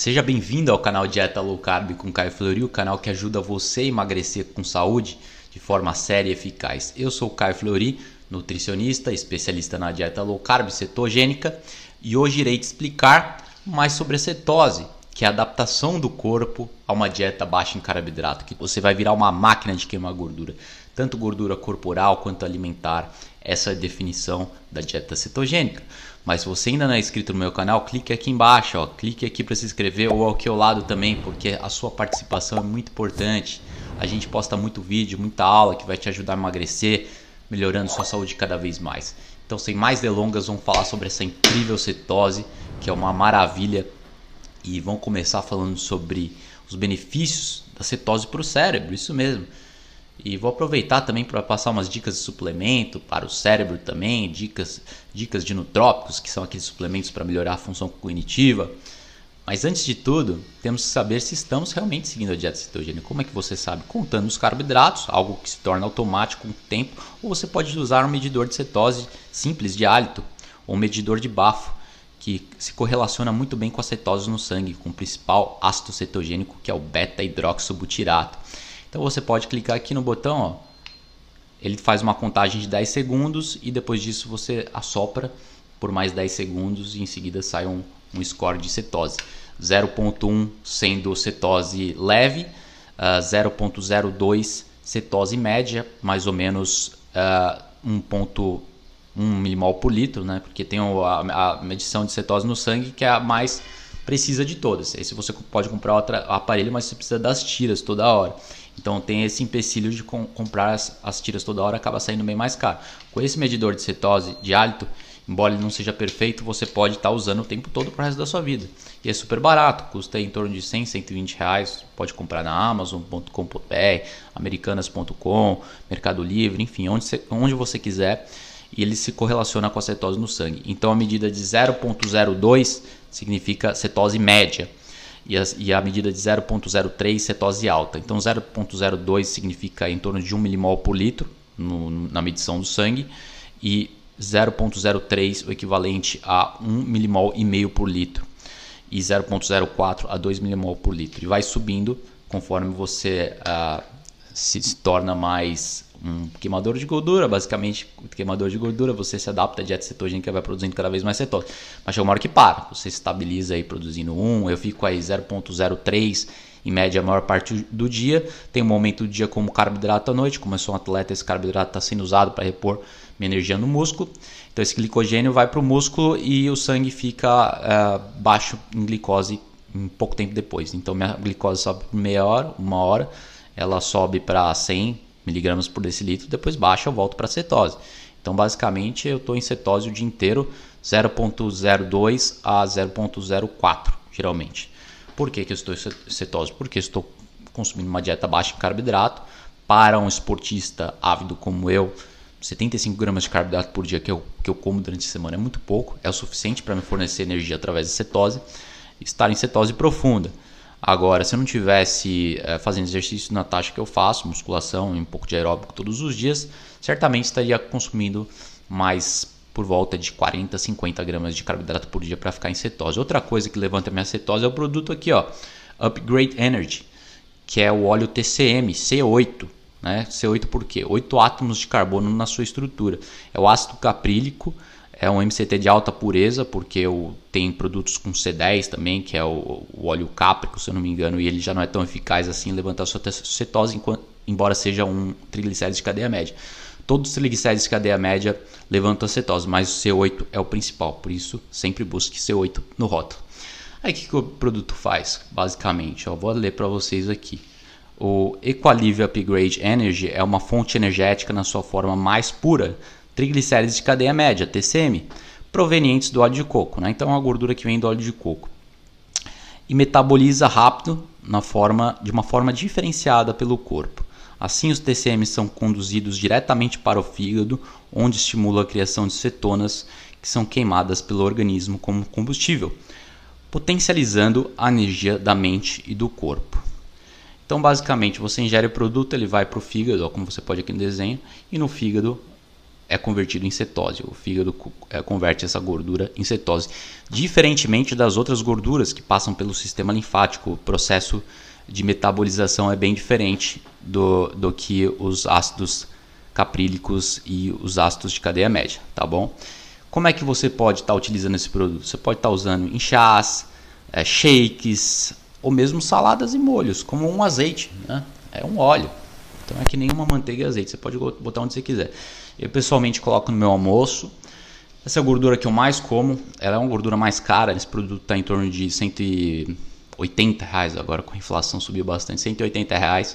Seja bem-vindo ao canal Dieta Low Carb com Caio Fleury, o canal que ajuda você a emagrecer com saúde de forma séria e eficaz. Eu sou Caio Fleury, nutricionista, especialista na dieta low carb cetogênica, e hoje irei te explicar mais sobre a cetose, que é a adaptação do corpo a uma dieta baixa em carboidrato, que você vai virar uma máquina de queimar gordura, tanto gordura corporal quanto alimentar. Essa é a definição da dieta cetogênica. Mas se você ainda não é inscrito no meu canal, clique aqui embaixo, ó, clique aqui para se inscrever ou aqui ao lado também, porque a sua participação é muito importante. A gente posta muito vídeo, muita aula que vai te ajudar a emagrecer, melhorando sua saúde cada vez mais. Então, sem mais delongas, vamos falar sobre essa incrível cetose, que é uma maravilha, e vamos começar falando sobre os benefícios da cetose para o cérebro, isso mesmo. E vou aproveitar também para passar umas dicas de suplemento para o cérebro também, dicas, dicas de nutrópicos, que são aqueles suplementos para melhorar a função cognitiva. Mas antes de tudo, temos que saber se estamos realmente seguindo a dieta cetogênica. Como é que você sabe? Contando os carboidratos, algo que se torna automático com o tempo, ou você pode usar um medidor de cetose simples de hálito, ou um medidor de bafo, que se correlaciona muito bem com a cetose no sangue, com o principal ácido cetogênico, que é o beta-hidroxibutirato. Então você pode clicar aqui no botão, ó. ele faz uma contagem de 10 segundos e depois disso você assopra por mais 10 segundos e em seguida sai um, um score de cetose. 0.1 sendo cetose leve, uh, 0.02 cetose média, mais ou menos uh, 1.1 milimol por litro, né? porque tem a, a medição de cetose no sangue que é a mais precisa de todas. Esse você pode comprar outro aparelho, mas você precisa das tiras toda hora. Então tem esse empecilho de com, comprar as, as, tiras toda hora, acaba saindo bem mais caro. Com esse medidor de cetose de hálito, embora ele não seja perfeito, você pode estar tá usando o tempo todo para o resto da sua vida. E é super barato, custa em torno de 100, 120 reais. Pode comprar na Amazon.com.br, Americanas.com, Mercado Livre, enfim, onde onde você quiser. E ele se correlaciona com a cetose no sangue. Então a medida de 0.02 significa cetose média e a, e a medida de 0,03 cetose alta. Então 0,02 significa em torno de 1 milimol por litro no, na medição do sangue e 0,03 o equivalente a 1 milimol e meio por litro e 0,04 a 2 milimol por litro. E vai subindo conforme você uh, se, se torna mais um queimador de gordura, basicamente queimador de gordura, você se adapta à dieta cetogênica vai produzindo cada vez mais cetose. Mas chega uma hora que para, você estabiliza aí produzindo 1, eu fico aí 0.03 em média a maior parte do dia, tem um momento do dia como carboidrato à noite, como eu sou um atleta, esse carboidrato está sendo usado para repor minha energia no músculo, então esse glicogênio vai para o músculo e o sangue fica uh, baixo em glicose em pouco tempo depois, então minha glicose sobe por meia hora, uma hora, ela sobe para 100 miligramas por decilitro, depois baixa, eu volto para cetose. Então, basicamente, eu estou em cetose o dia inteiro, 0.02 a 0.04, geralmente. Por que, que eu estou em cetose? Porque estou consumindo uma dieta baixa em carboidrato. Para um esportista ávido como eu, 75 gramas de carboidrato por dia que eu, que eu como durante a semana é muito pouco, é o suficiente para me fornecer energia através de cetose. Estar em cetose profunda. Agora, se eu não tivesse é, fazendo exercício na taxa que eu faço, musculação e um pouco de aeróbico todos os dias, certamente estaria consumindo mais por volta de 40, 50 gramas de carboidrato por dia para ficar em cetose. Outra coisa que levanta minha cetose é o produto aqui, ó, Upgrade Energy, que é o óleo TCM C8. Né? C8 por quê? 8 átomos de carbono na sua estrutura. É o ácido caprílico é um MCT de alta pureza, porque eu tem produtos com C10 também, que é o, o, óleo cáprico, se eu não me engano, e ele já não é tão eficaz assim em levantar a sua cetose, embora seja um triglicérides de cadeia média. Todos os triglicérides de cadeia média levantam a cetose, mas o C8 é o principal, por isso sempre busque C8 no rótulo. Aí o que, que o produto faz, basicamente? Eu vou ler para vocês aqui. O Equalive Upgrade Energy é uma fonte energética na sua forma mais pura, triglicérides de cadeia média, TCM, provenientes do óleo de coco. Né? Então, é uma gordura que vem do óleo de coco. E metaboliza rápido na forma, de uma forma diferenciada pelo corpo. Assim, os TCM são conduzidos diretamente para o fígado, onde estimula a criação de cetonas que são queimadas pelo organismo como combustível, potencializando a energia da mente e do corpo. Então, basicamente, você ingere o produto, ele vai para o fígado, como você pode aqui no desenho, e no fígado é convertido em cetose. O fígado é, converte essa gordura em cetose. Diferentemente das outras gorduras que passam pelo sistema linfático, o processo de metabolização é bem diferente do, do que os ácidos caprílicos e os ácidos de cadeia média, tá bom? Como é que você pode estar tá utilizando esse produto? Você pode estar tá usando em chás, é, shakes ou mesmo saladas e molhos, como um azeite, né? É um óleo. Então é que nem uma manteiga e azeite, você pode botar onde você quiser. Eu pessoalmente coloco no meu almoço. Essa é a gordura que eu mais como, ela é uma gordura mais cara, esse produto está em torno de 180 reais, agora com a inflação subiu bastante, 180 reais,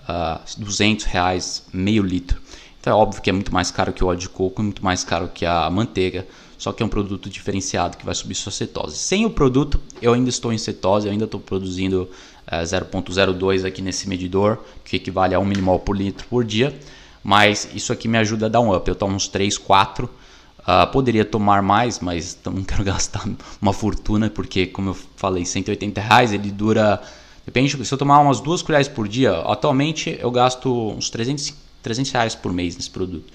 uh, ah, 200 reais, meio litro. Então é óbvio que é muito mais caro que o óleo de coco, muito mais caro que a manteiga, só que é um produto diferenciado que vai subir sua cetose. Sem o produto, eu ainda estou em cetose, eu ainda estou produzindo é, 0,02 aqui nesse medidor, que equivale a 1 milimol por litro por dia, mas isso aqui me ajuda a dar um up. Eu tomo uns 3, 4, uh, poderia tomar mais, mas não quero gastar uma fortuna, porque como eu falei, 180 reais, ele dura... Depende, se eu tomar umas duas colheres por dia, atualmente eu gasto uns 350 300 reais por mês nesse produto.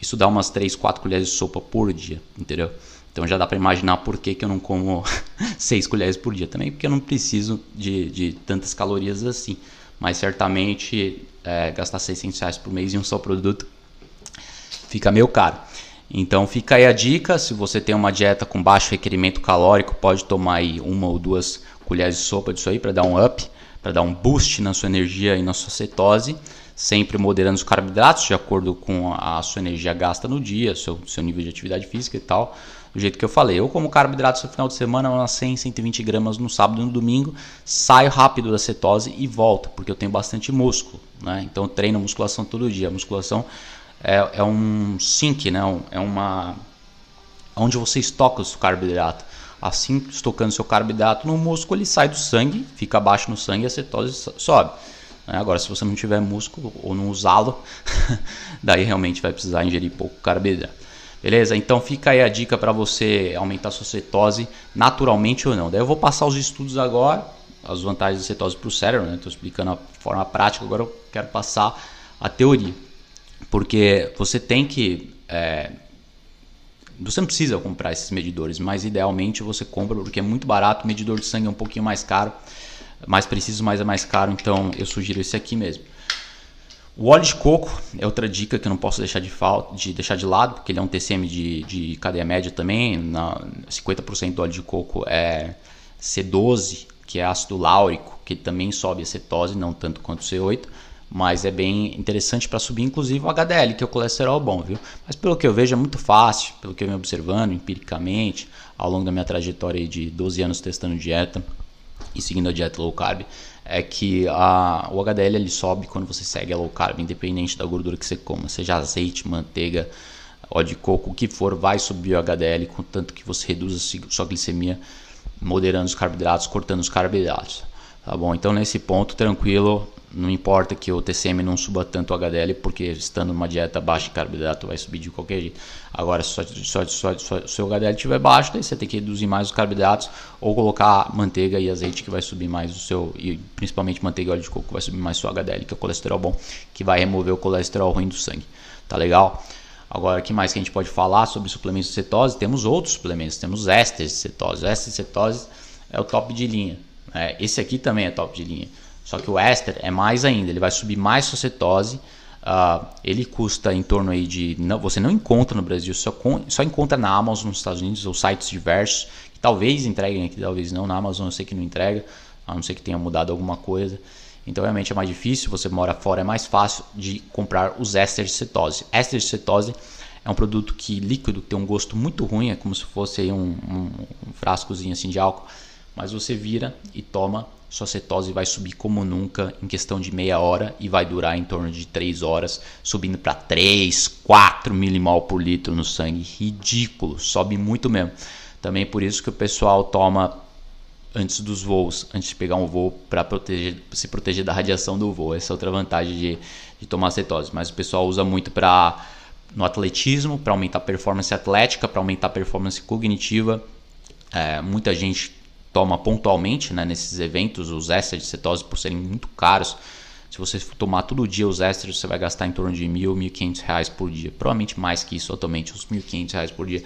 Isso dá umas 3, 4 colheres de sopa por dia, entendeu? Então já dá para imaginar por que, que eu não como 6 colheres por dia. Também porque eu não preciso de, de tantas calorias assim. Mas certamente é, gastar 600 reais por mês em um só produto fica meio caro. Então fica aí a dica, se você tem uma dieta com baixo requerimento calórico, pode tomar aí uma ou duas colheres de sopa disso aí para dar um up, para dar um boost na sua energia e na sua cetose sempre moderando os carboidratos de acordo com a sua energia gasta no dia, seu, seu nível de atividade física e tal. Do jeito que eu falei, eu como carboidratos no final de semana, umas 100, 120 gramas no sábado e no domingo, saio rápido da cetose e volto, porque eu tenho bastante músculo, né? Então eu treino musculação todo dia. A musculação é, é um sink, né? É uma onde você estoca o seu carboidrato. Assim, estocando seu carboidrato no músculo, ele sai do sangue, fica abaixo no sangue e a cetose sobe. Né? Agora, se você não tiver músculo ou não usá-lo, daí realmente vai precisar ingerir pouco carboidrato. Beleza? Então fica aí a dica para você aumentar sua cetose naturalmente ou não. Daí eu vou passar os estudos agora, as vantagens da cetose para o cérebro, né? Estou explicando a forma prática, agora eu quero passar a teoria. Porque você tem que. É, você não precisa comprar esses medidores, mas idealmente você compra porque é muito barato. Medidor de sangue é um pouquinho mais caro mais preciso, mas é mais caro, então eu sugiro esse aqui mesmo. O óleo de coco é outra dica que eu não posso deixar de, falta, de deixar de lado, porque ele é um TCM de, de cadeia média também. Na, 50% do óleo de coco é C12, que é ácido láurico, que também sobe a cetose, não tanto quanto o C8, mas é bem interessante para subir, inclusive o HDL, que é o colesterol bom, viu? Mas pelo que eu vejo é muito fácil, pelo que eu venho observando empiricamente, ao longo da minha trajetória de 12 anos testando dieta e seguindo a dieta low carb é que a, o HDL ele sobe quando você segue a low carb, independente da gordura que você coma, seja azeite, manteiga, óleo de coco, o que for, vai subir o HDL, contanto que você reduza sua glicemia, moderando os carboidratos, cortando os carboidratos. Tá bom? Então nesse ponto, tranquilo, não importa que o TCM não suba tanto o HDL, porque estando numa dieta baixa de carboidrato vai subir de qualquer jeito. Agora, se o seu HDL estiver baixo, daí você tem que reduzir mais os carboidratos ou colocar manteiga e azeite que vai subir mais o seu, e principalmente manteiga e óleo de coco vai subir mais o seu HDL, que é o colesterol bom, que vai remover o colesterol ruim do sangue. Tá legal? Agora, o que mais que a gente pode falar sobre suplementos de cetose? Temos outros suplementos, temos ésteres de cetose. O éster de cetose é o top de linha. Né? Esse aqui também é top de linha. Só que o éster é mais ainda, ele vai subir mais sua cetose. Uh, ele custa em torno aí de. Não, você não encontra no Brasil, só, com, só encontra na Amazon nos Estados Unidos ou sites diversos, que talvez entreguem aqui, talvez não. Na Amazon eu sei que não entrega, a não ser que tenha mudado alguma coisa. Então realmente é mais difícil, você mora fora, é mais fácil de comprar os ésteres de cetose. Ésteres de cetose é um produto que líquido tem um gosto muito ruim, é como se fosse um, um, um frascozinho assim de álcool, mas você vira e toma sua cetose vai subir como nunca em questão de meia hora e vai durar em torno de 3 horas, subindo para 3, 4 milimol por litro no sangue. Ridículo, sobe muito mesmo. Também por isso que o pessoal toma antes dos voos, antes de pegar um voo para proteger, se proteger da radiação do voo. Essa é outra vantagem de, de tomar cetose. Mas o pessoal usa muito para no atletismo, para aumentar a performance atlética, para aumentar a performance cognitiva. É, muita gente toma pontualmente né, nesses eventos, os ésteres de cetose, por serem muito caros. Se você tomar todo dia os extras, você vai gastar em torno de mil, mil quinhentos reais por dia. Provavelmente mais que isso atualmente, uns mil quinhentos reais por dia.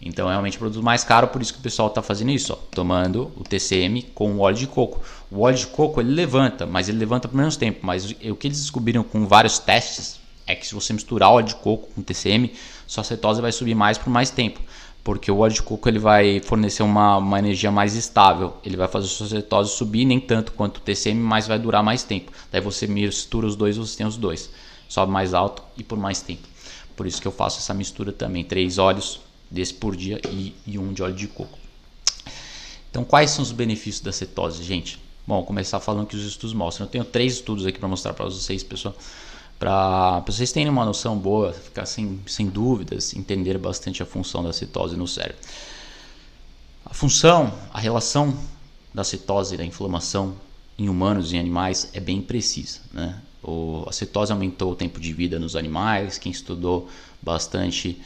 Então é realmente um produto mais caro, por isso que o pessoal está fazendo isso, ó, tomando o TCM com o óleo de coco. O óleo de coco ele levanta, mas ele levanta por menos tempo. Mas o que eles descobriram com vários testes é que se você misturar óleo de coco com TCM, sua cetose vai subir mais por mais tempo. Porque o óleo de coco ele vai fornecer uma, uma energia mais estável. Ele vai fazer sua cetose subir nem tanto quanto o TCM, mas vai durar mais tempo. Daí você mistura os dois, você tem os dois. Sobe mais alto e por mais tempo. Por isso que eu faço essa mistura também. Três óleos desse por dia e, e um de óleo de coco. Então, quais são os benefícios da cetose, gente? Bom, começar falando que os estudos mostram. Eu tenho três estudos aqui para mostrar para vocês, pessoal, para vocês terem uma noção boa, ficar sem, sem dúvidas, entender bastante a função da cetose no cérebro. A função, a relação da cetose e da inflamação em humanos e animais é bem precisa. Né? O, a cetose aumentou o tempo de vida nos animais, quem estudou bastante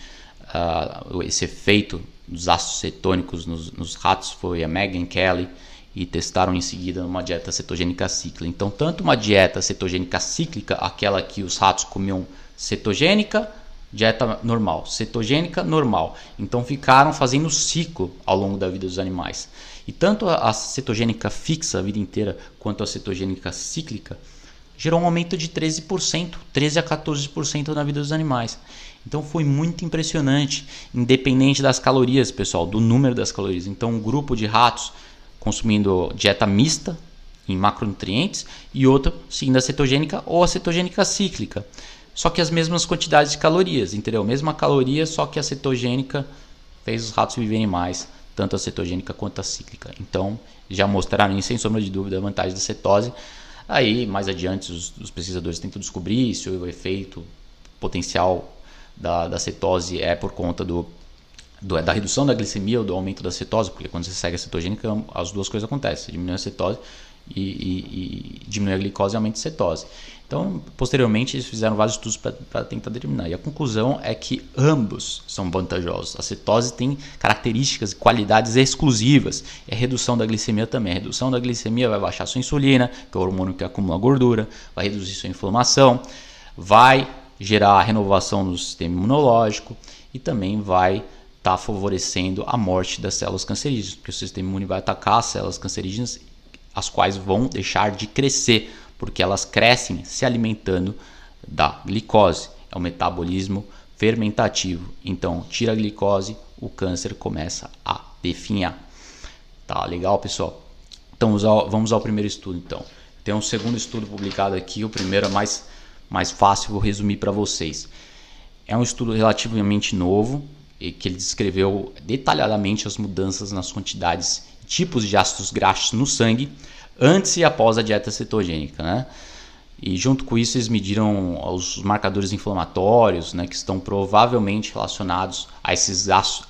uh, esse efeito dos ácidos cetônicos nos, nos, ratos foi a Megan Kelly e testaram em seguida uma dieta cetogênica cíclica. Então, tanto uma dieta cetogênica cíclica, aquela que os ratos comiam cetogênica, dieta normal, cetogênica normal. Então, ficaram fazendo ciclo ao longo da vida dos animais. E tanto a cetogênica fixa a vida inteira quanto a cetogênica cíclica gerou um aumento de 13%, 13 a 14% na vida dos animais. Então foi muito impressionante, independente das calorias, pessoal, do número das calorias. Então, um grupo de ratos consumindo dieta mista em macronutrientes e outro seguindo a cetogênica ou a cetogênica cíclica. Só que as mesmas quantidades de calorias, entendeu? Mesma caloria, só que a cetogênica fez os ratos viverem mais, tanto a cetogênica quanto a cíclica. Então, já mostraram, sem sombra de dúvida, a vantagem da cetose. Aí, mais adiante, os, os pesquisadores tentam descobrir se o efeito potencial da, da cetose é por conta do, do, da redução da glicemia ou do aumento da cetose, porque quando você segue a cetogênica, as duas coisas acontecem, diminui a cetose e, e, e diminui a glicose e aumenta a cetose. Então, posteriormente, eles fizeram vários estudos para tentar determinar. E a conclusão é que ambos são vantajosos. A cetose tem características e qualidades exclusivas. E a redução da glicemia também. A redução da glicemia vai baixar sua insulina, que é o hormônio que acumula gordura, vai reduzir sua inflamação, vai gerar renovação no sistema imunológico e também vai estar tá favorecendo a morte das células cancerígenas, porque o sistema imune vai atacar as células cancerígenas, as quais vão deixar de crescer, porque elas crescem se alimentando da glicose. É o metabolismo fermentativo. Então, tira a glicose, o câncer começa a definhar. Tá legal, pessoal? Então, vamos ao primeiro estudo, então. Tem um segundo estudo publicado aqui, o primeiro é mais mais fácil, vou resumir para vocês. É um estudo relativamente novo que ele descreveu detalhadamente as mudanças nas quantidades e tipos de ácidos graxos no sangue antes e após a dieta cetogênica, né? E junto com isso eles mediram os marcadores inflamatórios, né, que estão provavelmente relacionados a esses ácidos,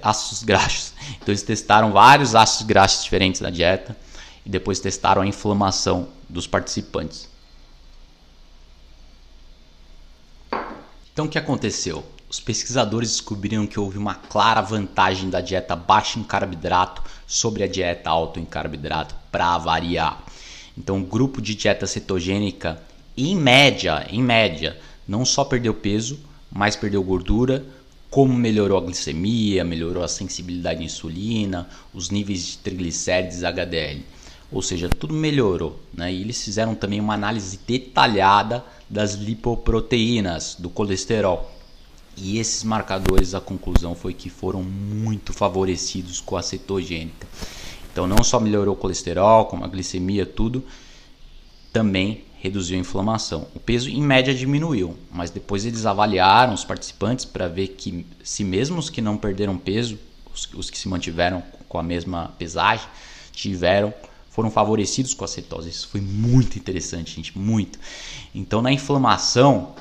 ácidos graxos. Então eles testaram vários ácidos graxos diferentes na dieta e depois testaram a inflamação dos participantes. Então o que aconteceu? Os pesquisadores descobriram que houve uma clara vantagem da dieta baixa em carboidrato sobre a dieta alta em carboidrato para variar. Então, o grupo de dieta cetogênica, em média, em média, não só perdeu peso, mas perdeu gordura, como melhorou a glicemia, melhorou a sensibilidade à insulina, os níveis de triglicérides HDL. Ou seja, tudo melhorou. Né? E eles fizeram também uma análise detalhada das lipoproteínas, do colesterol. E esses marcadores, a conclusão foi que foram muito favorecidos com a cetogênica. Então, não só melhorou o colesterol, como a glicemia, tudo, também reduziu a inflamação. O peso, em média, diminuiu, mas depois eles avaliaram os participantes para ver que, se mesmo os que não perderam peso, os, os que se mantiveram com a mesma pesagem, tiveram foram favorecidos com a cetose. Isso foi muito interessante, gente, muito. Então, na inflamação,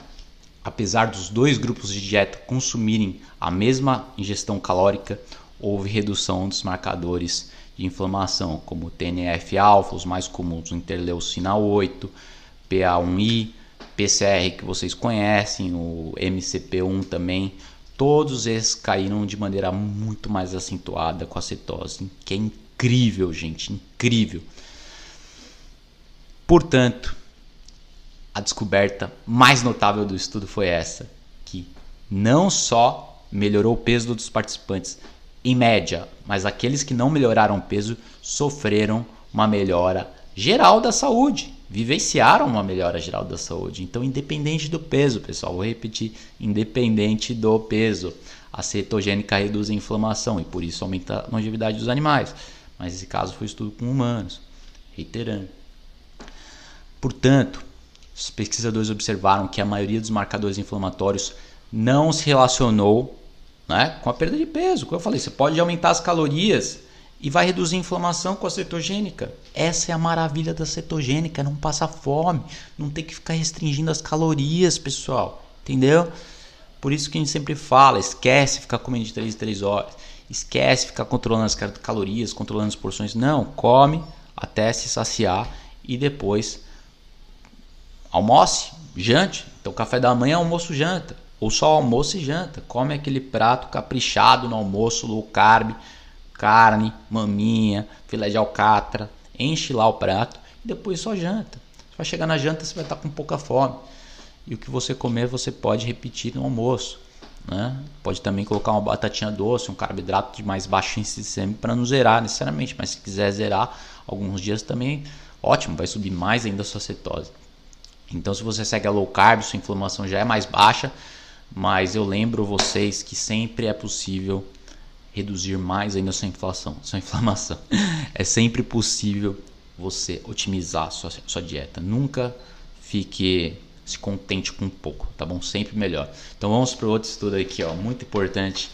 apesar dos dois grupos de dieta consumirem a mesma ingestão calórica, houve redução dos marcadores de inflamação, como TNF-alfa, os mais comuns, interleucina 8, PA1I, PCR que vocês conhecem, o MCP1 também, todos esses caíram de maneira muito mais acentuada com a cetose, que é incrível, gente, incrível. Portanto, a descoberta mais notável do estudo foi essa, que não só melhorou o peso dos participantes em média, mas aqueles que não melhoraram o peso sofreram uma melhora geral da saúde, vivenciaram uma melhora geral da saúde. Então, independente do peso, pessoal, vou repetir, independente do peso, a cetogênica reduz a inflamação e por isso aumenta a longevidade dos animais. Mas esse caso foi estudo com humanos, reiterando. Portanto, os pesquisadores observaram que a maioria dos marcadores inflamatórios não se relacionou né, com a perda de peso. Como eu falei, você pode aumentar as calorias e vai reduzir a inflamação com a cetogênica. Essa é a maravilha da cetogênica, não passa fome, não tem que ficar restringindo as calorias, pessoal. Entendeu? Por isso que a gente sempre fala, esquece ficar comendo de 3 em 3 horas. Esquece ficar controlando as calorias, controlando as porções. Não, come até se saciar e depois almoce, jante. Então café da manhã, almoço, janta. Ou só almoço e janta. Come aquele prato caprichado no almoço, low carb, carne, maminha, filé de alcatra. Enche lá o prato e depois só janta. Você vai chegar na janta, você vai estar com pouca fome e o que você comer você pode repetir no almoço. Né? Pode também colocar uma batatinha doce, um carboidrato de mais baixo índice para não zerar necessariamente, mas se quiser zerar alguns dias também, ótimo, vai subir mais ainda a sua cetose. Então, se você segue a low carb, sua inflamação já é mais baixa, mas eu lembro vocês que sempre é possível reduzir mais ainda sua inflação, sua inflamação. é sempre possível você otimizar sua, sua dieta. Nunca fique se contente com pouco, tá bom? Sempre melhor. Então vamos para outro estudo aqui, ó, muito importante,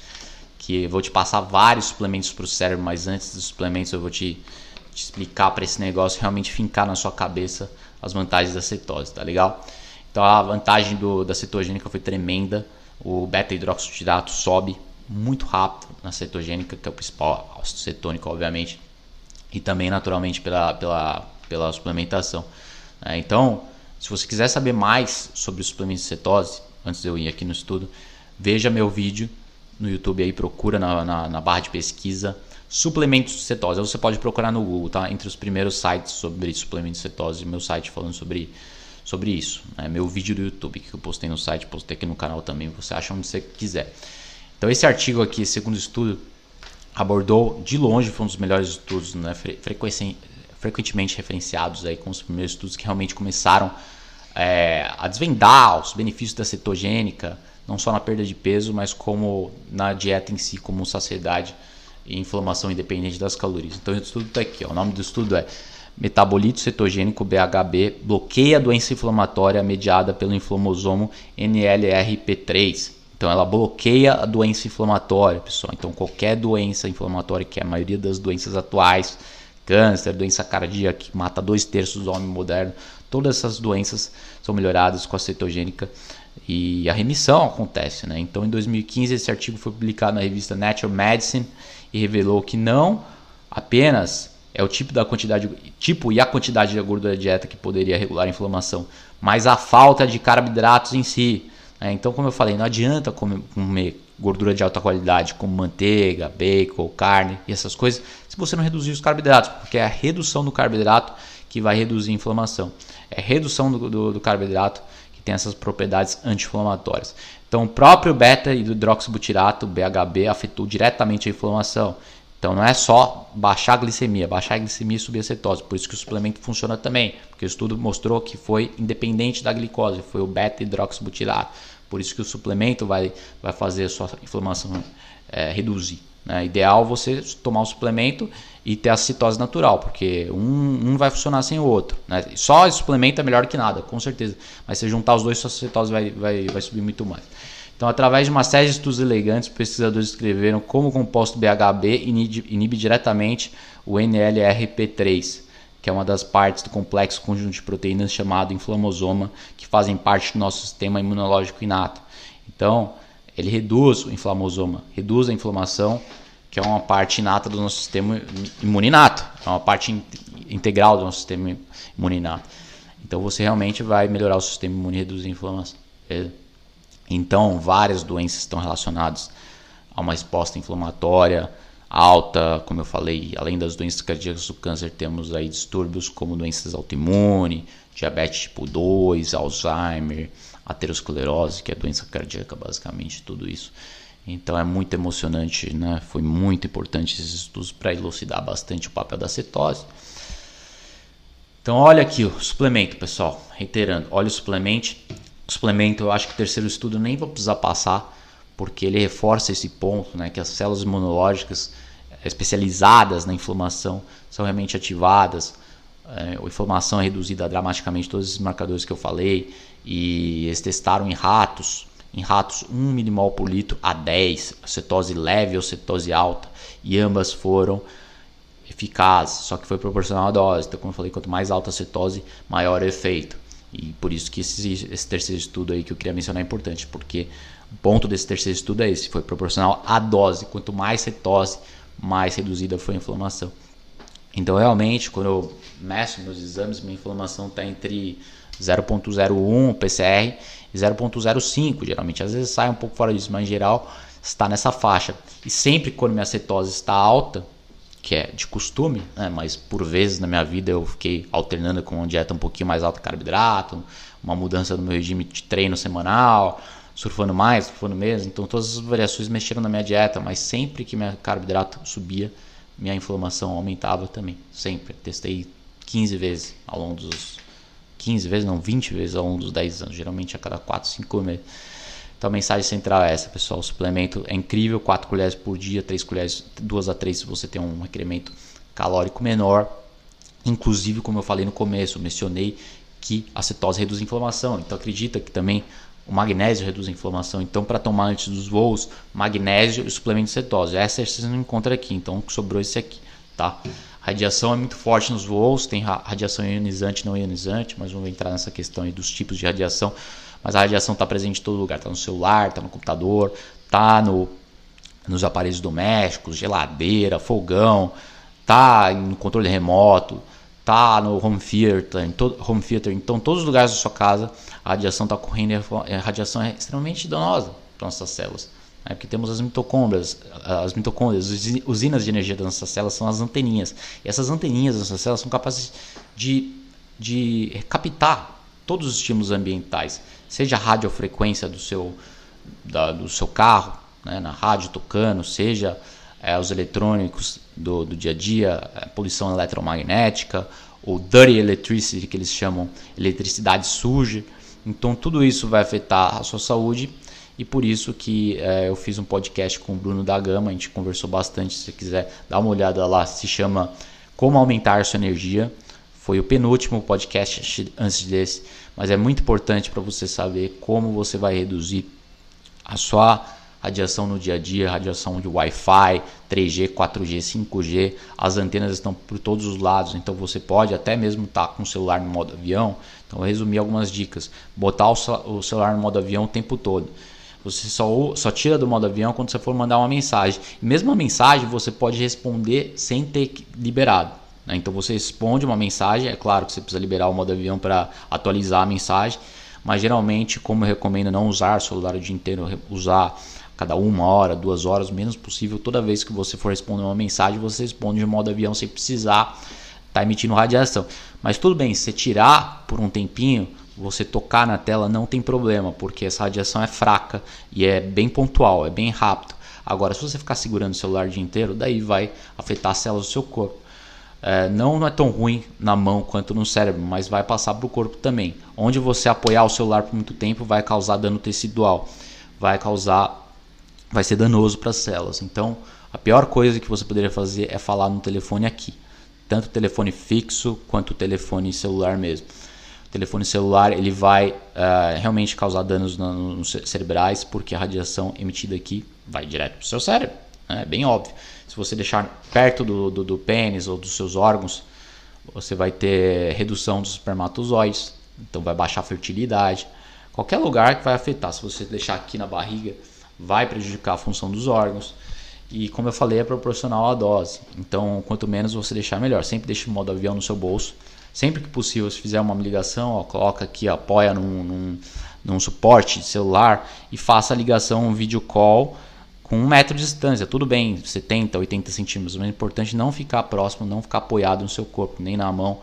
que vou te passar vários suplementos para o cérebro, mas antes dos suplementos eu vou te, te explicar para esse negócio realmente fincar na sua cabeça as vantagens da cetose, tá legal? Então a vantagem do, da cetogênica foi tremenda, o beta-hidroxidirato sobe muito rápido na cetogênica, que é o principal ácido cetônico, obviamente, e também naturalmente pela, pela, pela suplementação. Né? Então, se você quiser saber mais sobre os suplementos de cetose, antes de eu ir aqui no estudo, veja meu vídeo no YouTube aí, procura na, na, na barra de pesquisa suplementos de cetose. Você pode procurar no Google, tá? Entre os primeiros sites sobre suplementos de cetose, meu site falando sobre, sobre isso. Né? Meu vídeo do YouTube que eu postei no site, postei aqui no canal também, você acha onde você quiser. Então esse artigo aqui, segundo estudo, abordou de longe, foi um dos melhores estudos, né? Frequentemente referenciados aí com os primeiros estudos que realmente começaram é, a desvendar os benefícios da cetogênica, não só na perda de peso, mas como na dieta em si, como saciedade e inflamação independente das calorias. Então o estudo está aqui, ó. o nome do estudo é Metabolito cetogênico BHB bloqueia a doença inflamatória mediada pelo inflamosomo NLRP3. Então ela bloqueia a doença inflamatória, pessoal. Então qualquer doença inflamatória, que é a maioria das doenças atuais, câncer, doença cardíaca que mata dois terços do homem moderno. Todas essas doenças são melhoradas com a cetogênica e a remissão acontece. Né? Então, em 2015, esse artigo foi publicado na revista Natural Medicine e revelou que não apenas é o tipo, da quantidade, tipo e a quantidade de gordura da dieta que poderia regular a inflamação, mas a falta de carboidratos em si. Né? Então, como eu falei, não adianta comer, gordura de alta qualidade, como manteiga, bacon, carne e essas coisas, se você não reduzir os carboidratos, porque é a redução do carboidrato que vai reduzir a inflamação. É a redução do, do, do carboidrato que tem essas propriedades anti-inflamatórias. Então, o próprio beta-hidroxibutirato, BHB, afetou diretamente a inflamação. Então, não é só baixar a glicemia, baixar a glicemia e subir a cetose. Por isso que o suplemento funciona também, porque o estudo mostrou que foi independente da glicose, foi o beta-hidroxibutirato. Por isso que o suplemento vai, vai fazer a sua inflamação é, reduzir. Né? Ideal você tomar o suplemento e ter a citose natural, porque um, um vai funcionar sem o outro. Né? Só o suplemento é melhor que nada, com certeza. Mas se juntar os dois, sua citose vai, vai, vai subir muito mais. Então, através de uma série de estudos elegantes, pesquisadores escreveram como o composto BHB inibe, inibe diretamente o NLRP3 que é uma das partes do complexo conjunto de proteínas chamado inflamosoma, que fazem parte do nosso sistema imunológico inato. Então, ele reduz o inflamosoma, reduz a inflamação, que é uma parte inata do nosso sistema imuninato, é uma parte in integral do nosso sistema imuninato. Então, você realmente vai melhorar o sistema imune e reduzir a inflamação. Então, várias doenças estão relacionadas a uma resposta inflamatória, alta, como eu falei, além das doenças cardíacas do câncer, temos aí distúrbios como doenças autoimunes, diabetes tipo 2, Alzheimer, aterosclerose, que é doença cardíaca, basicamente, tudo isso. Então é muito emocionante, né? Foi muito importante esses estudos para elucidar bastante o papel da cetose. Então olha aqui o suplemento, pessoal. Reiterando, olha o suplemento. O suplemento, eu acho que o terceiro estudo nem vou precisar passar, porque ele reforça esse ponto, né? Que as células imunológicas especializadas na inflamação são realmente ativadas. É, a inflamação é reduzida dramaticamente, todos esses marcadores que eu falei, e eles testaram em ratos, em ratos 1 milimol por litro a 10, cetose leve ou cetose alta, e ambas foram eficazes, só que foi proporcional à dose. Então, como eu falei, quanto mais alta a cetose, maior o efeito. E por isso que esse, esse terceiro estudo aí que eu queria mencionar é importante, porque o ponto desse terceiro estudo é esse, foi proporcional à dose. Quanto mais cetose, mais reduzida foi a inflamação. Então, realmente, quando eu meço meus exames, minha inflamação está entre 0.01 PCR 0.05, geralmente. Às vezes sai um pouco fora disso, mas em geral está nessa faixa. E sempre quando minha cetose está alta, que é de costume, né? mas por vezes na minha vida eu fiquei alternando com uma dieta um pouquinho mais alta carboidrato, uma mudança no meu regime de treino semanal, surfando mais, surfando menos, então todas as variações mexeram na minha dieta, mas sempre que minha carboidrato subia, minha inflamação aumentava também, sempre. Testei 15 vezes ao longo dos 15 vezes, não, 20 vezes ao longo dos 10 anos, geralmente a cada 4, 5 meses. Então a mensagem central é essa, pessoal. O suplemento é incrível, 4 colheres por dia, 3 colheres, 2 a 3 se você tem um requerimento calórico menor. Inclusive, como eu falei no começo, mencionei que a cetose reduz a inflamação. Então acredita que também o magnésio reduz a inflamação. Então, para tomar antes dos voos, magnésio e suplemento de cetose. Essa você não encontra aqui, então sobrou esse aqui, tá? Radiação é muito forte nos voos, tem radiação ionizante e não ionizante, mas vamos entrar nessa questão aí dos tipos de radiação mas a radiação está presente em todo lugar, está no celular, está no computador, está no, nos aparelhos domésticos, geladeira, fogão, está no controle remoto, está no home theater, em todo, home theater, então todos os lugares da sua casa a radiação está correndo a radiação é extremamente danosa para nossas células. Né? Porque temos as mitocôndrias, as mitocôndrias, usinas de energia das nossas células são as anteninhas. E essas anteninhas das nossas células são capazes de, de captar todos os estímulos ambientais seja a radiofrequência do seu, da, do seu carro, né, na rádio tocando, seja é, os eletrônicos do, do dia a dia, a poluição eletromagnética, ou dirty electricity, que eles chamam eletricidade suja. Então tudo isso vai afetar a sua saúde e por isso que é, eu fiz um podcast com o Bruno da Gama, a gente conversou bastante, se você quiser dar uma olhada lá, se chama Como Aumentar Sua Energia. Foi o penúltimo podcast antes desse mas é muito importante para você saber como você vai reduzir a sua radiação no dia a dia, radiação de Wi-Fi, 3G, 4G, 5G, as antenas estão por todos os lados, então você pode até mesmo estar tá com o celular no modo avião. Então, resumi algumas dicas: botar o celular no modo avião o tempo todo. Você só, só tira do modo avião quando você for mandar uma mensagem. Mesmo a mensagem você pode responder sem ter liberado. Né? Então você responde uma mensagem, é claro que você precisa liberar o modo avião para atualizar a mensagem, mas geralmente, como eu recomendo não usar o celular o dia inteiro, usar cada uma hora, duas horas, o menos possível, toda vez que você for responder uma mensagem, você responde de modo avião sem precisar estar tá emitindo radiação. Mas tudo bem, se você tirar por um tempinho, você tocar na tela não tem problema, porque essa radiação é fraca e é bem pontual, é bem rápido. Agora, se você ficar segurando o celular o dia inteiro, daí vai afetar as células do seu corpo é, não é tão ruim na mão quanto no cérebro, mas vai passar para o corpo também. Onde você apoiar o celular por muito tempo vai causar dano tecidual, vai causar, vai ser danoso para as células. Então, a pior coisa que você poderia fazer é falar no telefone aqui, tanto telefone fixo quanto telefone celular mesmo. Telefone celular ele vai uh, realmente causar danos nos cerebrais porque a radiação emitida aqui vai direto para o seu cérebro, né? é bem óbvio. Se você deixar perto do, do, do pênis ou dos seus órgãos, você vai ter redução dos espermatozoides, então vai baixar a fertilidade. Qualquer lugar que vai afetar, se você deixar aqui na barriga, vai prejudicar a função dos órgãos. E como eu falei, é proporcional à dose. Então, quanto menos você deixar, melhor. Sempre deixe o modo avião no seu bolso. Sempre que possível, se fizer uma ligação, ó, coloca aqui, apoia num, num, num suporte de celular e faça a ligação, um vídeo call com um metro de distância, tudo bem, 70, 80 centímetros, mas é importante não ficar próximo, não ficar apoiado no seu corpo, nem na mão,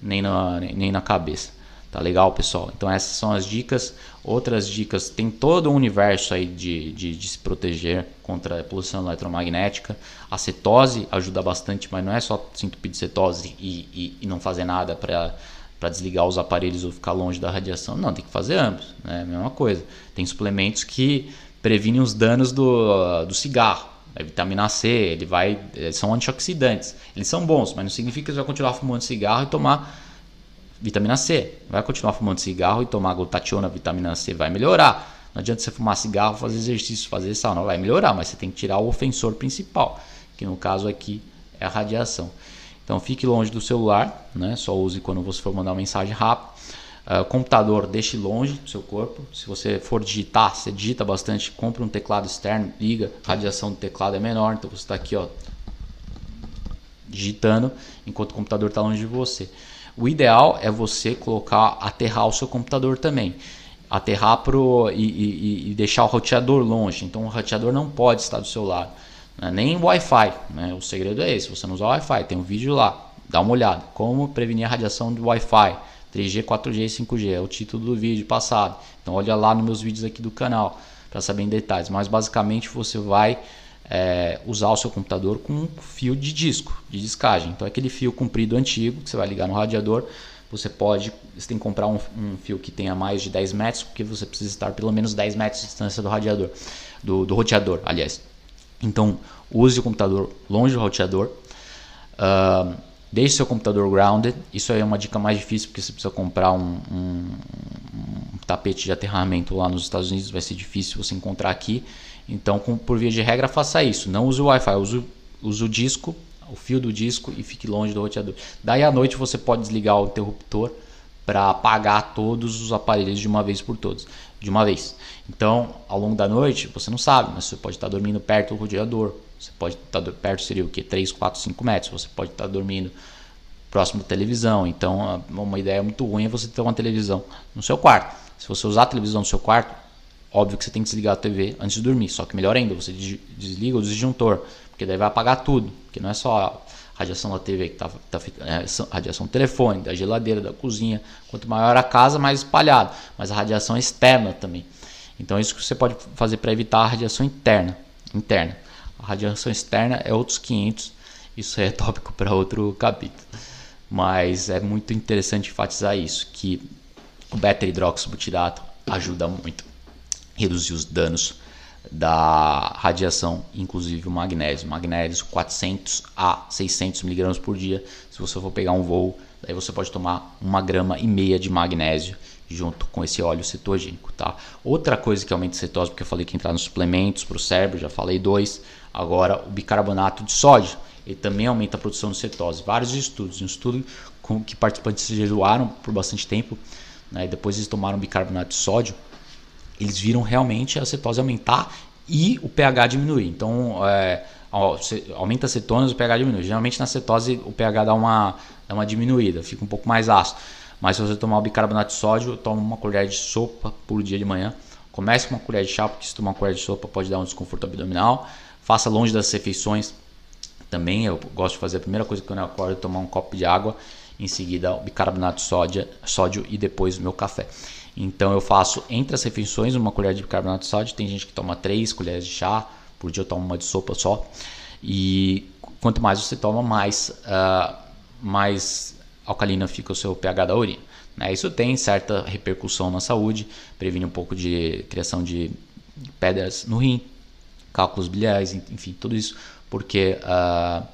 nem na, nem na cabeça. Tá legal, pessoal? Então essas são as dicas. Outras dicas, tem todo um universo aí de, de, de, se proteger contra a poluição eletromagnética. A cetose ajuda bastante, mas não é só se entupir de cetose e, e, e não fazer nada para para desligar os aparelhos ou ficar longe da radiação. Não, tem que fazer ambos, né? Mesma coisa. Tem suplementos que previnem os danos do, do cigarro. A vitamina C, ele vai, são antioxidantes. Eles são bons, mas não significa que você vai continuar fumando cigarro e tomar vitamina C. Vai continuar fumando cigarro e tomar glutationa, vitamina C, vai melhorar. Não adianta você fumar cigarro, fazer exercício, fazer sauna, vai melhorar, mas você tem que tirar o ofensor principal, que no caso aqui é a radiação. Então fique longe do celular, né? só use quando você for mandar uma mensagem rápida. Uh, computador, deixe longe do seu corpo. Se você for digitar, você digita bastante, compre um teclado externo, liga, a radiação do teclado é menor, então você está aqui ó, digitando enquanto o computador está longe de você. O ideal é você colocar, aterrar o seu computador também. Aterrar pro, e, e, e deixar o roteador longe. Então o roteador não pode estar do seu lado. Né? Nem Wi-Fi. Né? O segredo é esse. Você não usa Wi-Fi. Tem um vídeo lá. Dá uma olhada. Como prevenir a radiação do Wi-Fi. 3G, 4G e 5G. É o título do vídeo passado. Então olha lá nos meus vídeos aqui do canal para saber em detalhes. Mas basicamente você vai é, usar o seu computador com um fio de disco, de discagem. Então, é aquele fio comprido antigo que você vai ligar no radiador. Você pode, você tem que comprar um, um, fio que tenha mais de 10 metros, porque você precisa estar pelo menos 10 metros de distância do radiador, do, do roteador, aliás. Então, use o computador longe do roteador. Uh, deixe seu computador grounded. Isso aí é uma dica mais difícil, porque você precisa comprar um, um, um tapete de aterramento lá nos Estados Unidos. Vai ser difícil você encontrar aqui. Então, com, por via de regra, faça isso. Não use o Wi-Fi, use, use o disco, o fio do disco e fique longe do roteador. Daí à noite você pode desligar o interruptor para apagar todos os aparelhos de uma vez por todos, de uma vez. Então, ao longo da noite, você não sabe, mas você pode estar dormindo perto do radiador. Você pode estar perto seria o que 3, 4, 5 metros. Você pode estar dormindo próximo da televisão. Então, uma ideia muito ruim é você ter uma televisão no seu quarto. Se você usar a televisão no seu quarto, Óbvio que você tem que desligar a TV antes de dormir, só que melhor ainda, você desliga o disjuntor, porque daí vai apagar tudo, porque não é só a radiação da TV que está tá, é, radiação do telefone, da geladeira, da cozinha. Quanto maior a casa, mais espalhado, mas a radiação externa também. Então é isso que você pode fazer para evitar a radiação interna, interna. A radiação externa é outros 500, isso é tópico para outro capítulo. Mas é muito interessante enfatizar isso, que o beta-hidroxibutirato ajuda muito reduzir os danos da radiação, inclusive o magnésio. Magnésio 400 a 600 miligramas por dia. Se você for pegar um voo, daí você pode tomar uma grama e meia de magnésio junto com esse óleo cetogênico, tá? Outra coisa que aumenta a cetose, porque eu falei que entrar nos suplementos para o cérebro, já falei dois. Agora o bicarbonato de sódio, ele também aumenta a produção de cetose. Vários estudos, um estudo com que participantes jejuaram por bastante tempo, né? Depois eles tomaram bicarbonato de sódio eles viram realmente a cetose aumentar e o pH diminuir. Então, é, aumenta a cetose e o pH diminui. Geralmente na cetose o pH dá uma, dá uma diminuída, fica um pouco mais ácido. Mas se você tomar o bicarbonato de sódio, toma uma colher de sopa por dia de manhã. Comece com uma colher de chá, porque se tomar uma colher de sopa pode dar um desconforto abdominal. Faça longe das refeições também. Eu gosto de fazer a primeira coisa que eu acordo é tomar um copo de água, em seguida o bicarbonato de sódio, sódio e depois o meu café. Então eu faço entre as refeições uma colher de bicarbonato de sódio. Tem gente que toma três colheres de chá, por dia eu tomo uma de sopa só. E quanto mais você toma, mais, uh, mais alcalina fica o seu pH da urina. Né? Isso tem certa repercussão na saúde, previne um pouco de criação de pedras no rim, cálculos biliares, enfim, tudo isso, porque, uh,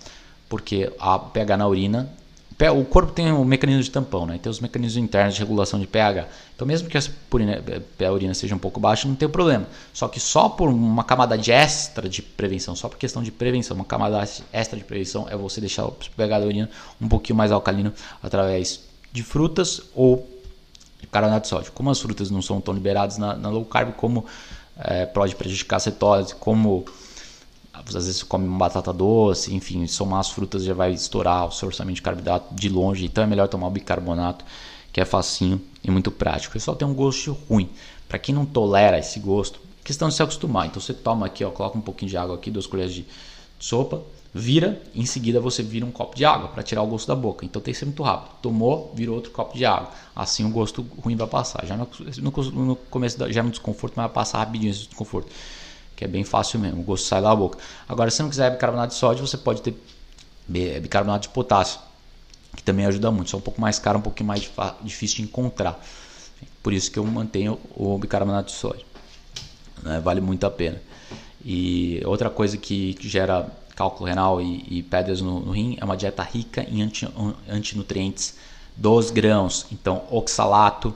porque a pH na urina o corpo tem um mecanismo de tampão, né? tem os mecanismos internos de regulação de pH. Então, mesmo que a urina seja um pouco baixa, não tem problema. Só que só por uma camada de extra de prevenção, só por questão de prevenção, uma camada extra de prevenção é você deixar o pH da urina um pouquinho mais alcalino através de frutas ou de carbonato de sódio. Como as frutas não são tão liberadas na, na low carb, como é, pode prejudicar a cetose, como às vezes come uma batata doce, enfim, somar as frutas já vai estourar o seu orçamento de carboidrato de longe, então é melhor tomar o bicarbonato, que é facinho e muito prático. Ele só tem um gosto ruim. Para quem não tolera esse gosto, questão de se acostumar. Então você toma aqui, ó, coloca um pouquinho de água aqui, duas colheres de sopa, vira, em seguida você vira um copo de água para tirar o gosto da boca. Então tem que ser muito rápido. Tomou, vira outro copo de água. Assim o gosto ruim vai passar. Já no, no, no começo, da, já no desconforto, mas vai passar rapidinho esse desconforto. Que é bem fácil mesmo, o gosto sai da boca. Agora, se não quiser bicarbonato de sódio, você pode ter bicarbonato de potássio, que também ajuda muito. Só um pouco mais caro, um pouquinho mais difícil de encontrar. Por isso que eu mantenho o bicarbonato de sódio. Né? Vale muito a pena. E outra coisa que, gera cálculo renal e, e pedras no, no, rim é uma dieta rica em anti, antinutrientes dos grãos. Então, oxalato,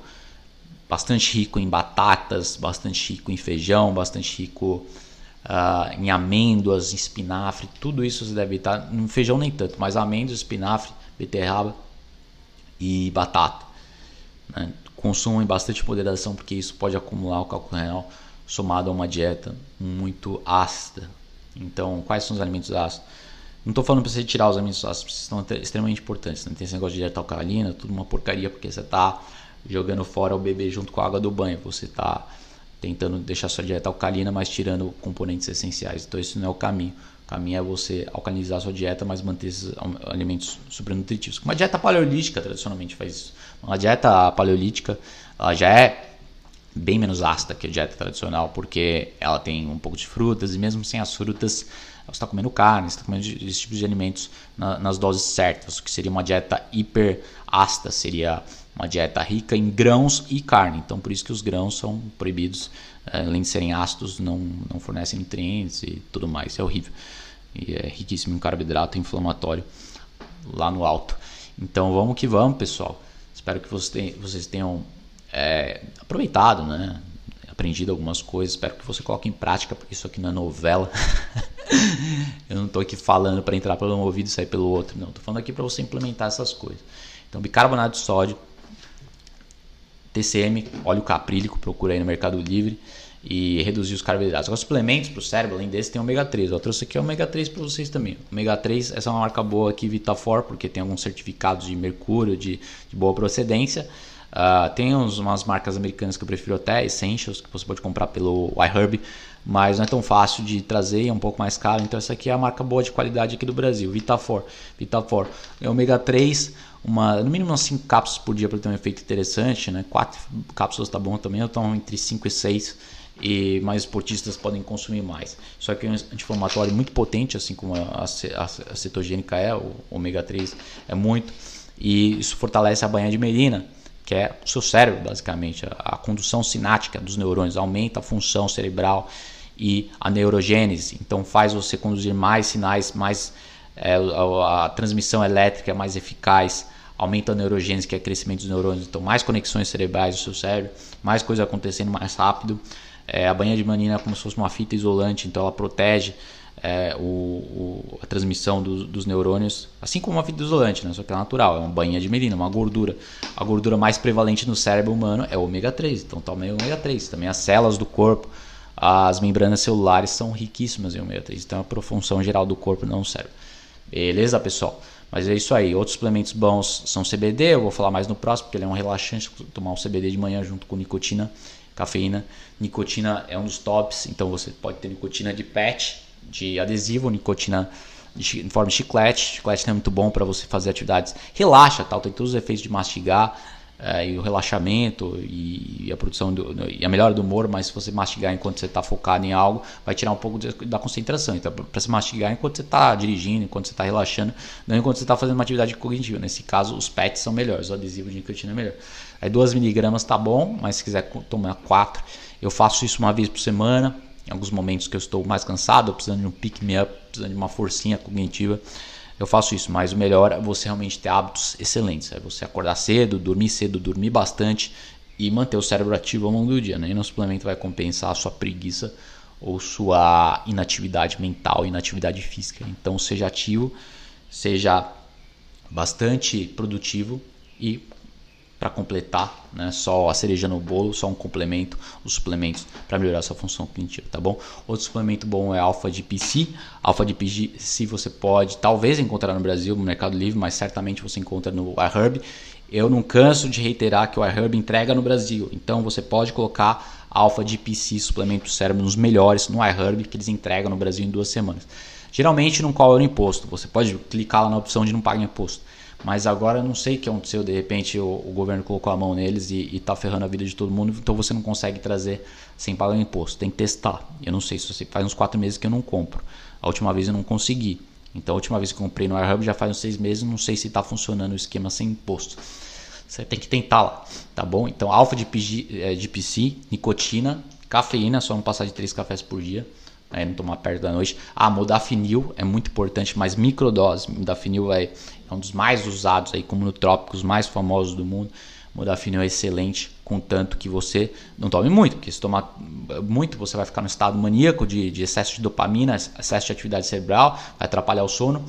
bastante rico em batatas, bastante rico em feijão, bastante rico uh, em amêndoas, em espinafre, tudo isso você deve estar. No feijão nem tanto, mas amêndoas, espinafre, beterraba e batata. Né? Consumam em bastante moderação, porque isso pode acumular o cálculo renal somado a uma dieta muito ácida. Então, quais são os alimentos ácidos? Não estou falando para você tirar os alimentos ácidos, são extremamente importantes. Não tem esse negócio de dieta alcalina, tudo uma porcaria, porque você está jogando fora o bebê junto com a água do banho. Você está tentando deixar sua dieta alcalina, mas tirando componentes essenciais. Então, isso não é o caminho. O caminho é você alcalinizar sua dieta, mas manter esses alimentos supernutritivos. Uma dieta paleolítica tradicionalmente faz isso. Uma dieta paleolítica ela já é bem menos ácida que a dieta tradicional, porque ela tem um pouco de frutas, e mesmo sem as frutas, você está comendo carne, você está comendo esse tipo de alimentos na, nas doses certas, o que seria uma dieta hiper ácida, seria uma dieta rica em grãos e carne. Então, por isso que os grãos são proibidos, eh, além de serem ácidos, não, não fornecem nutrientes e tudo mais. É horrível. E é riquíssimo em carboidrato inflamatório lá no alto. Então, vamos que vamos, pessoal. Espero que vocês tenham é, aproveitado, né? Aprendido algumas coisas. Espero que você coloque em prática, porque isso aqui não é novela. eu não estou aqui falando para entrar pelo um ouvido e sair pelo outro. Não, estou falando aqui para você implementar essas coisas. Então, bicarbonato de sódio, TCM, óleo caprílico, procura aí no Mercado Livre e reduzir os carboidratos. Agora, suplementos para o cérebro, além desse, tem ômega 3. Eu trouxe aqui ômega 3 para vocês também. Ômega 3, essa é uma marca boa aqui, Vitafor, porque tem alguns certificados de mercúrio, de, de boa procedência. Uh, tem uns, umas marcas americanas que eu prefiro até, Essentials, que você pode comprar pelo iHerb, mas não é tão fácil de trazer, é um pouco mais caro. Então essa aqui é a marca boa de qualidade aqui do Brasil, Vitafor. Vitafor é ômega 3, uma, no mínimo umas 5 cápsulas por dia para ter um efeito interessante, né? 4 cápsulas tá bom também, então entre 5 e 6 e mais esportistas podem consumir mais. Só que é um anti-inflamatório muito potente, assim como a, a, cetogênica é, o ômega 3 é muito, e isso fortalece a banha de merina que é o seu cérebro, basicamente, a, a condução sinática dos neurônios, aumenta a função cerebral e a neurogênese, então faz você conduzir mais sinais, mais é, a, a, transmissão elétrica é mais eficaz, aumenta a neurogênese, que é o crescimento dos neurônios, então mais conexões cerebrais do seu cérebro, mais coisas acontecendo mais rápido. É, a banha de manina é como se fosse uma fita isolante, então ela protege é, o, o, a transmissão do, dos neurônios, assim como uma fita isolante, né? só que é natural, é uma banha de merina, uma gordura. A gordura mais prevalente no cérebro humano é o ômega 3, então tome ômega 3. Também as células do corpo, as membranas celulares são riquíssimas em ômega 3, então é para função geral do corpo, não o cérebro. Beleza, pessoal? Mas é isso aí. Outros suplementos bons são CBD, eu vou falar mais no próximo, porque ele é um relaxante, tomar um CBD de manhã junto com nicotina, cafeína. Nicotina é um dos tops, então você pode ter nicotina de PET, de adesivo, nicotina em forma de chiclete. Chiclete é muito bom para você fazer atividades. Relaxa, tal, tem todos os efeitos de mastigar é, e o relaxamento e, e a produção do, e a melhora do humor, mas se você mastigar enquanto você está focado em algo, vai tirar um pouco de, da concentração. Então, para se mastigar enquanto você está dirigindo, enquanto você está relaxando, não enquanto você está fazendo uma atividade cognitiva. Nesse caso, os PETs são melhores, o adesivo de nicotina é melhor. Aí 2 miligramas tá bom, mas se quiser tomar 4, eu faço isso uma vez por semana em alguns momentos que eu estou mais cansado, precisando de um pick me up, precisando de uma forcinha cognitiva, eu faço isso. Mas o melhor é você realmente ter hábitos excelentes. É você acordar cedo, dormir cedo, dormir bastante e manter o cérebro ativo ao longo do dia. Nenhum suplemento vai compensar a sua preguiça ou sua inatividade mental, inatividade física. Então seja ativo, seja bastante produtivo e para completar, né? Só a cereja no bolo, só um complemento, os suplementos para melhorar sua função cognitiva, tá bom? Outro suplemento bom é alfa de PC. Alfa de PC você pode talvez encontrar no Brasil, no Mercado Livre, mas certamente você encontra no iHerb. Eu não canso de reiterar que o iHerb entrega no Brasil. Então você pode colocar alfa de PC, suplemento do cérebro, nos melhores no iHerb, que eles entregam no Brasil em duas semanas. Geralmente não cobra imposto. Você pode clicar lá na opção de não pagar imposto. Mas agora não sei o que aconteceu, de repente o, o governo colocou a mão neles e, está ferrando a vida de todo mundo, então você não consegue trazer sem pagar imposto. Tem que testar. Eu não sei se faz uns quatro meses que eu não compro. A última vez eu não consegui. Então a última vez que eu comprei no AirHub já faz uns seis meses, não sei se está funcionando o esquema sem imposto. Você tem que tentar lá, tá bom? Então alfa de, PG, é, de PC, nicotina, cafeína, só não passar de três cafés por dia né, não tomar perto da noite. Ah, modafinil é muito importante, mas microdose. Modafinil é, um dos mais usados aí como trópicos mais famosos do mundo. Modafinil é excelente, contanto que você não tome muito, porque se tomar muito você vai ficar no estado maníaco de, de excesso de dopamina, excesso de atividade cerebral, vai atrapalhar o sono,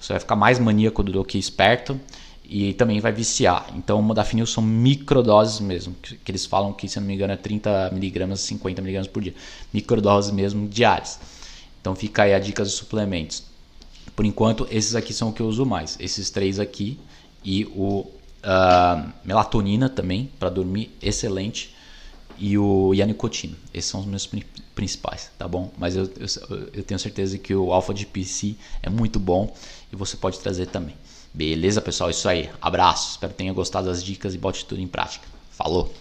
você vai ficar mais maníaco do que esperto e também vai viciar. Então, o modafinil são microdoses mesmo, que, que, eles falam que, se não me engano, é 30 miligramas, 50 miligramas por dia. Microdoses mesmo diárias. Então, fica aí a dica dos suplementos. Por enquanto, esses aqui são o que eu uso mais. Esses três aqui e o uh, melatonina também, para dormir, excelente. E, o, e. Esses são os meus principais, tá bom? Mas eu, eu, eu tenho certeza que o alfa de PC é muito bom e você pode trazer também. Beleza, pessoal? Isso aí. Abraço. Espero que tenha gostado das dicas e bote tudo em prática. Falou!